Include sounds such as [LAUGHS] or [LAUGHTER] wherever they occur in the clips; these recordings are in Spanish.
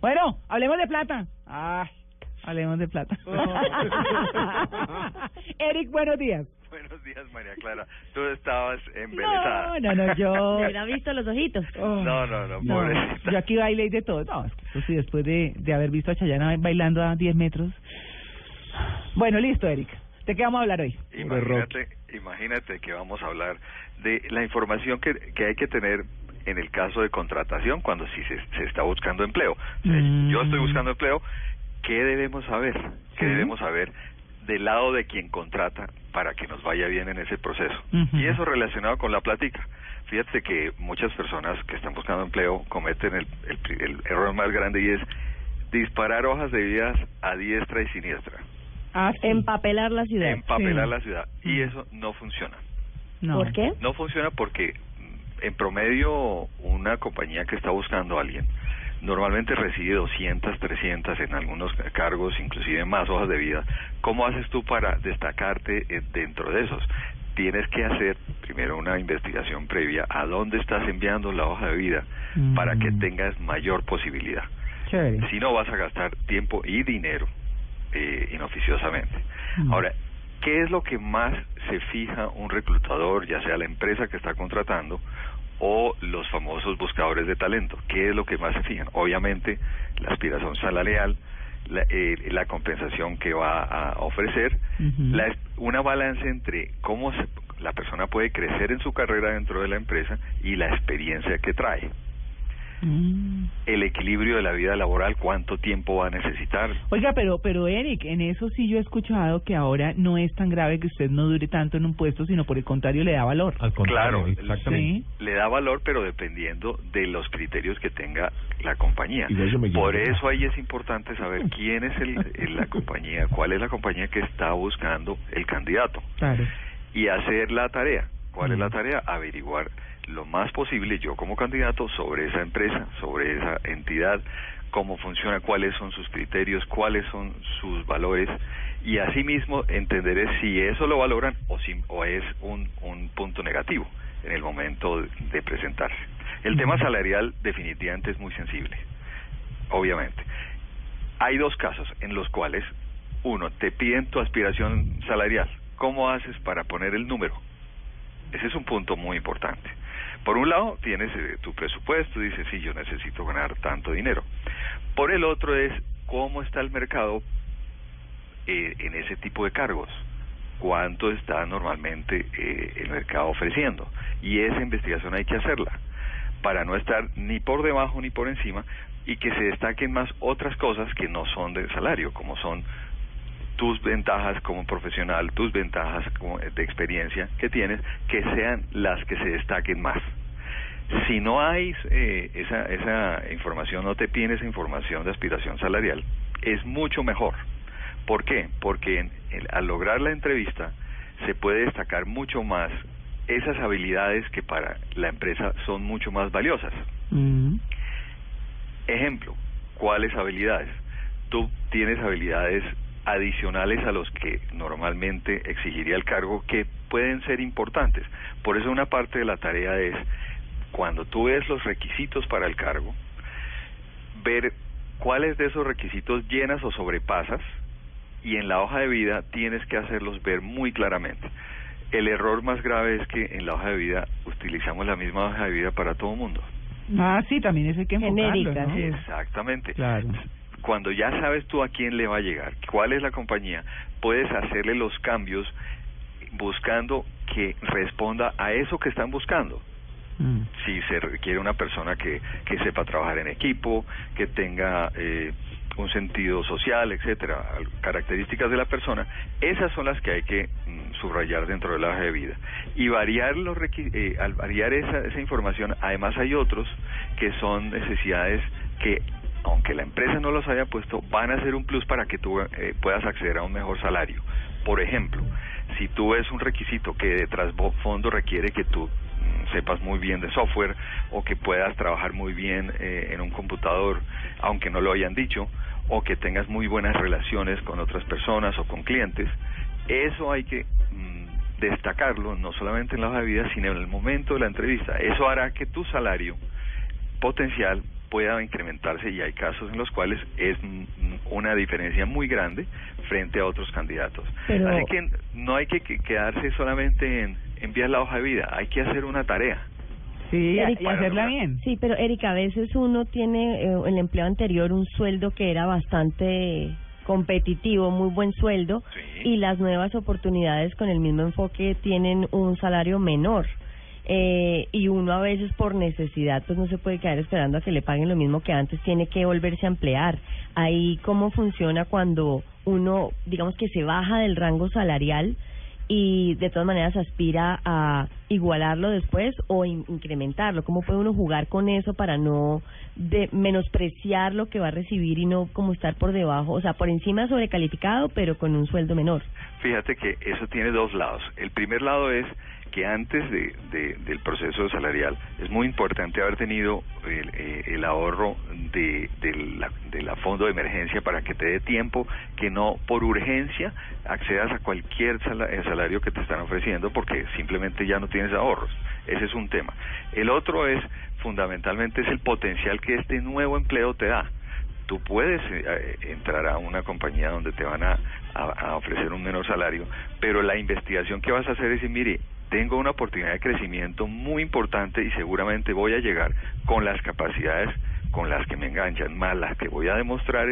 Bueno, hablemos de plata. Ay, hablemos de plata. [LAUGHS] Eric, buenos días. Buenos días, María Clara. Tú estabas embelesada. No, no, no, yo... [LAUGHS] Me hubiera visto los ojitos. Oh, No, no, no, no, pobrecita. yo aquí bailé y de todo. No, eso sí, después de, de haber visto a Chayana bailando a 10 metros. Bueno, listo, Eric. ¿De qué vamos a hablar hoy? Imagínate, imagínate que vamos a hablar de la información que, que hay que tener en el caso de contratación cuando sí se, se está buscando empleo. O sea, Mm. Yo estoy buscando empleo, ¿qué debemos saber? ¿Qué Sí. debemos saber del lado de quien contrata para que nos vaya bien en ese proceso? Y eso relacionado con la plática. Fíjate que muchas personas que están buscando empleo cometen el, el, pri- el error más grande y es disparar hojas de vidas a diestra y siniestra, Ah, sí. Empapelar la ciudad. empapelar Sí. la ciudad. Y Mm. eso no funciona. No. ¿Por qué? No funciona porque mm, en promedio una compañía que está buscando a alguien normalmente recibe 200, 300 en algunos cargos, inclusive más hojas de vida. ¿Cómo haces tú para destacarte eh, dentro de esos? Tienes que hacer primero una investigación previa a dónde estás enviando la hoja de vida Mm. para que tengas mayor posibilidad. Chévere. Si no vas a gastar tiempo y dinero eh, inoficiosamente. Mm. Ahora, ¿qué es lo que más se fija un reclutador, ya sea la empresa que está contratando o los famosos buscadores de talento? ¿Qué es lo que más se fijan? Obviamente, la aspiración salarial, la, eh, la compensación que va a ofrecer, la, una balance entre cómo se- la persona puede crecer en su carrera dentro de la empresa y la experiencia que trae. Mm. El equilibrio de la vida laboral, cuánto tiempo va a necesitar, Oiga, pero, pero Eric, en eso sí yo he escuchado que ahora no es tan grave que usted no dure tanto en un puesto, sino por el contrario le da valor. Al contrario, Claro, exactamente. Sí. le da valor, pero dependiendo de los criterios que tenga la compañía. Por eso ahí es importante saber [LAUGHS] quién es el, el- la compañía, cuál es la compañía que está buscando el candidato Claro. y hacer la tarea. ¿Cuál es la tarea? Averiguar lo más posible yo como candidato sobre esa empresa, sobre esa entidad, cómo funciona, cuáles son sus criterios, cuáles son sus valores y asimismo entenderé si eso lo valoran o si o es un, un punto negativo en el momento de, presentarse. El tema salarial definitivamente es muy sensible, obviamente. Hay dos casos en los cuales uno te piden tu aspiración salarial. ¿Cómo haces para poner el número? Ese es un punto muy importante. Por un lado, tienes eh, tu presupuesto, dices, sí, yo necesito ganar tanto dinero. Por el otro es cómo está el mercado eh, en ese tipo de cargos. ¿Cuánto está normalmente eh, el mercado ofreciendo? Y esa investigación hay que hacerla para no estar ni por debajo ni por encima y que se destaquen más otras cosas que no son de salario, como son tus ventajas como profesional, tus ventajas como de experiencia que tienes, que sean las que se destaquen más. Si no hay eh, esa, esa información, no te piden esa información de aspiración salarial, es mucho mejor. ¿Por qué? Porque en- en- al lograr la entrevista se puede destacar mucho más esas habilidades que para la empresa son mucho más valiosas. Mm. Ejemplo, ¿cuáles habilidades? Tú tienes habilidades adicionales a los que normalmente exigiría el cargo que pueden ser importantes. Por eso una parte de la tarea es, cuando tú ves los requisitos para el cargo, ver cuáles de esos requisitos llenas o sobrepasas y en la hoja de vida tienes que hacerlos ver muy claramente. El error más grave es que en la hoja de vida utilizamos la misma hoja de vida para todo el mundo. Ah, sí, también eso hay que enfocarlo, Genérica, ¿no? Exactamente. Claro. Cuando ya sabes tú a quién le va a llegar, cuál es la compañía, puedes hacerle los cambios buscando que responda a eso que están buscando. Mm. Si se requiere una persona que, que sepa trabajar en equipo, que tenga eh, un sentido social, etcétera, características de la persona, esas son las que hay que mm, subrayar dentro de la hoja de vida. Y variar los eh, al variar esa, esa información, además hay otros que son necesidades que aunque la empresa no los haya puesto, van a ser un plus para que tú eh, puedas acceder a un mejor salario. Por ejemplo, si tú ves un requisito que de trasfondo requiere que tú mm, sepas muy bien de software o que puedas trabajar muy bien eh, en un computador, aunque no lo hayan dicho, o que tengas muy buenas relaciones con otras personas o con clientes, eso hay que mm, destacarlo no solamente en la hoja de vida, sino en el momento de la entrevista. Eso hará que tu salario potencial pueda incrementarse y hay casos en los cuales es una diferencia muy grande frente a otros candidatos. Pero- Así que no hay que que quedarse solamente en enviar la hoja de vida, hay que hacer una tarea. Sí, Eric, y hacerla bien. Sí, pero Erika, a veces uno tiene eh, el empleo anterior un sueldo que era bastante competitivo, muy buen sueldo, Sí. y las nuevas oportunidades con el mismo enfoque tienen un salario menor. Eh, y uno a veces por necesidad pues no se puede quedar esperando a que le paguen lo mismo que antes, tiene que volverse a emplear. Ahí cómo funciona cuando uno, digamos que se baja del rango salarial y de todas maneras aspira a igualarlo después o in- incrementarlo. ¿Cómo puede uno jugar con eso para no de menospreciar lo que va a recibir y no como estar por debajo, o sea, por encima sobrecalificado, pero con un sueldo menor? Fíjate que eso tiene dos lados. El primer lado es que antes de, de- del proceso salarial es muy importante haber tenido el, eh, ahorro de, la, de la fondo de emergencia para que te dé tiempo que no por urgencia accedas a cualquier eh, salario que te están ofreciendo porque simplemente ya no tienes ahorros. Ese es un tema. El otro es fundamentalmente es el potencial que este nuevo empleo te da tú puedes eh, entrar a una compañía donde te van a, a- a ofrecer un menor salario, pero la investigación que vas a hacer es decir, mire, tengo una oportunidad de crecimiento muy importante y seguramente voy a llegar con las capacidades con las que me enganchan, más las que voy a demostrar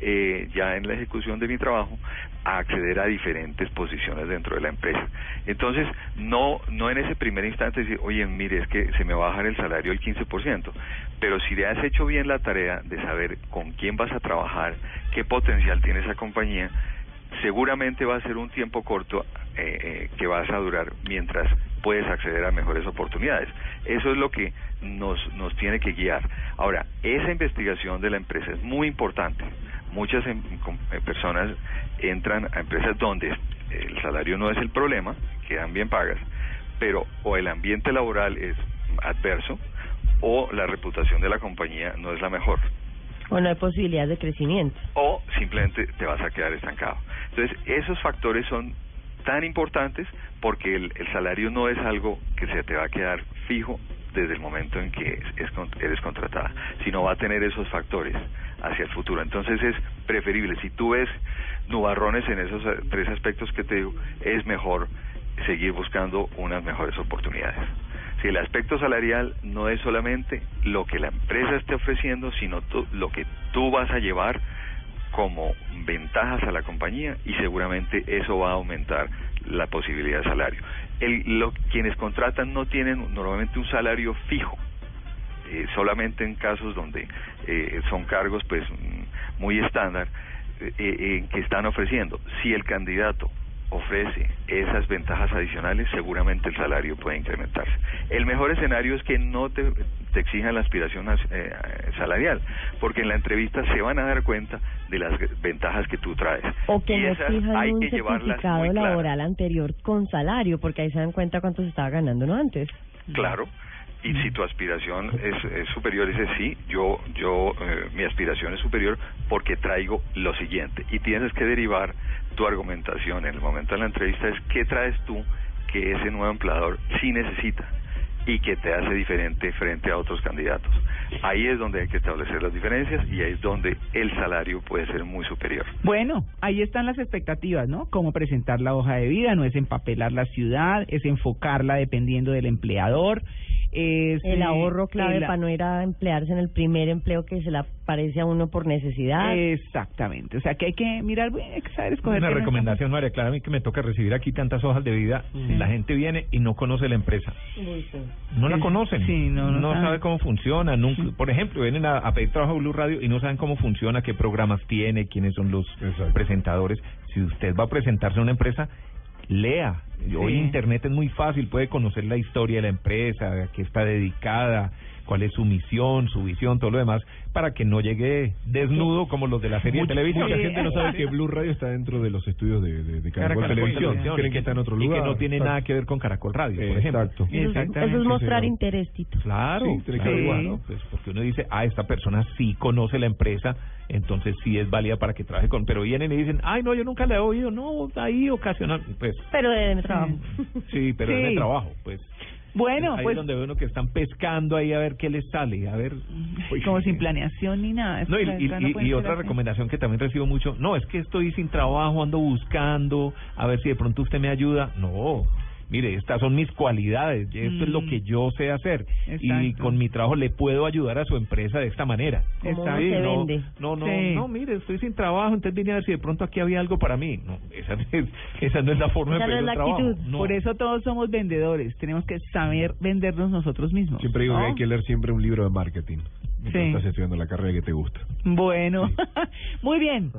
eh, ya en la ejecución de mi trabajo, a acceder a diferentes posiciones dentro de la empresa. Entonces, no, no en ese primer instante decir, oye, mire, es que se me va a bajar el salario el 15%, pero si le has hecho bien la tarea de saber con quién vas a trabajar, qué potencial tiene esa compañía, seguramente va a ser un tiempo corto eh, eh, que vas a durar mientras puedes acceder a mejores oportunidades. Eso es lo que nos, nos tiene que guiar. Ahora, esa investigación de la empresa es muy importante. Muchas em- eh, personas entran a empresas donde el salario no es el problema, quedan bien pagas, pero o el ambiente laboral es adverso o la reputación de la compañía no es la mejor O no hay posibilidades de crecimiento. o simplemente te vas a quedar estancado. Entonces, esos factores son tan importantes porque el, salario no es algo que se te va a quedar fijo desde el momento en que es- es eres contratada, sino va a tener esos factores hacia el futuro. Entonces es preferible, si tú ves nubarrones en esos eh, tres aspectos que te digo, es mejor seguir buscando unas mejores oportunidades. Si el aspecto salarial no es solamente lo que la empresa esté ofreciendo, sino tú- lo que tú vas a llevar como ventajas a la compañía y seguramente eso va a aumentar la posibilidad de salario. Quienes contratan no tienen normalmente un salario fijo, eh, solamente en casos donde eh, son cargos pues mm, muy estándar eh, eh, que están ofreciendo. Si el candidato ofrece esas ventajas adicionales, seguramente el salario puede incrementarse. El mejor escenario es que no te, te exijan la aspiración eh, salarial, porque en la entrevista se van a dar cuenta de las ventajas que tú traes. O que y no esas hay un que llevarlas muy claras. laboral anterior con salario, porque ahí se dan cuenta cuánto se estaba ganando no antes. Claro. Y si tu aspiración es, es superior, dices sí, yo, yo, eh, mi aspiración es superior porque traigo lo siguiente. Y tienes que derivar tu argumentación en el momento de la entrevista es qué traes tú que ese nuevo empleador sí necesita y que te hace diferente frente a otros candidatos. Ahí es donde hay que establecer las diferencias y ahí es donde el salario puede ser muy superior. Bueno, ahí están las expectativas, ¿no? Cómo presentar la hoja de vida, no es empapelar la ciudad, es enfocarla dependiendo del empleador. Es, El eh, ahorro clave el- para no ir a emplearse en el primer empleo que se le aparece a uno por necesidad. Exactamente, o sea que hay que mirar, hay que saber escoger. Una recomendación, María Clara, a mí que me toca recibir aquí tantas hojas de vida, la gente viene y no conoce la empresa. Sí. No la Sí, conocen. sí, no, no saben. sabe cómo funciona. Nunca, Por ejemplo, vienen a, a pedir trabajo a Blue Radio y no saben cómo funciona, qué programas tiene, quiénes son los presentadores. Si usted va a presentarse a una empresa, lea. Hoy Sí. Internet es muy fácil, puede conocer la historia de la empresa, a qué está dedicada, cuál es su misión, su visión, todo lo demás, para que no llegue desnudo como los de la serie Mucha, de televisión. mucha gente no sabe que Blue Radio está dentro de los estudios de, de, de Caracol, Caracol Televisión. Televisión. Creen que está en otro y lugar. que no tiene Exacto. nada que ver con Caracol Radio, por ejemplo. Exacto. Eso, es- mostrar interés, Tito. Claro, Sí, claro. Pues porque uno dice, ah, esta persona sí conoce la empresa, entonces sí es válida para que trabaje con. Pero vienen y dicen, ay, no, yo nunca la he oído, no, ahí ocasional, pues Pero de mi trabajo. sí, pero es de Sí. trabajo, pues. Bueno, ahí pues es donde ve uno que están pescando ahí a ver qué les sale, a ver. como sin planeación ni nada. No, y, no otra así. recomendación que también recibo mucho, no, es que estoy sin trabajo, ando buscando, a ver si de pronto usted me ayuda. No, mire, estas son mis cualidades, esto es lo Mm. que yo sé hacer y Exacto. con mi trabajo le puedo ayudar a su empresa de esta manera. Uno se no, vende. no, no, Sí. no, mire, estoy sin trabajo, entonces vine a ver si de pronto aquí había algo para mí. No, esa, es- [LAUGHS] esa no es la forma Esa de no es pedir la un trabajo. No. Por eso todos somos vendedores. Tenemos que saber vendernos nosotros mismos. Siempre digo ¿no? que hay que leer siempre un libro de marketing. Mientras Sí. Estás estudiando la carrera que te gusta. Bueno, [LAUGHS] muy bien.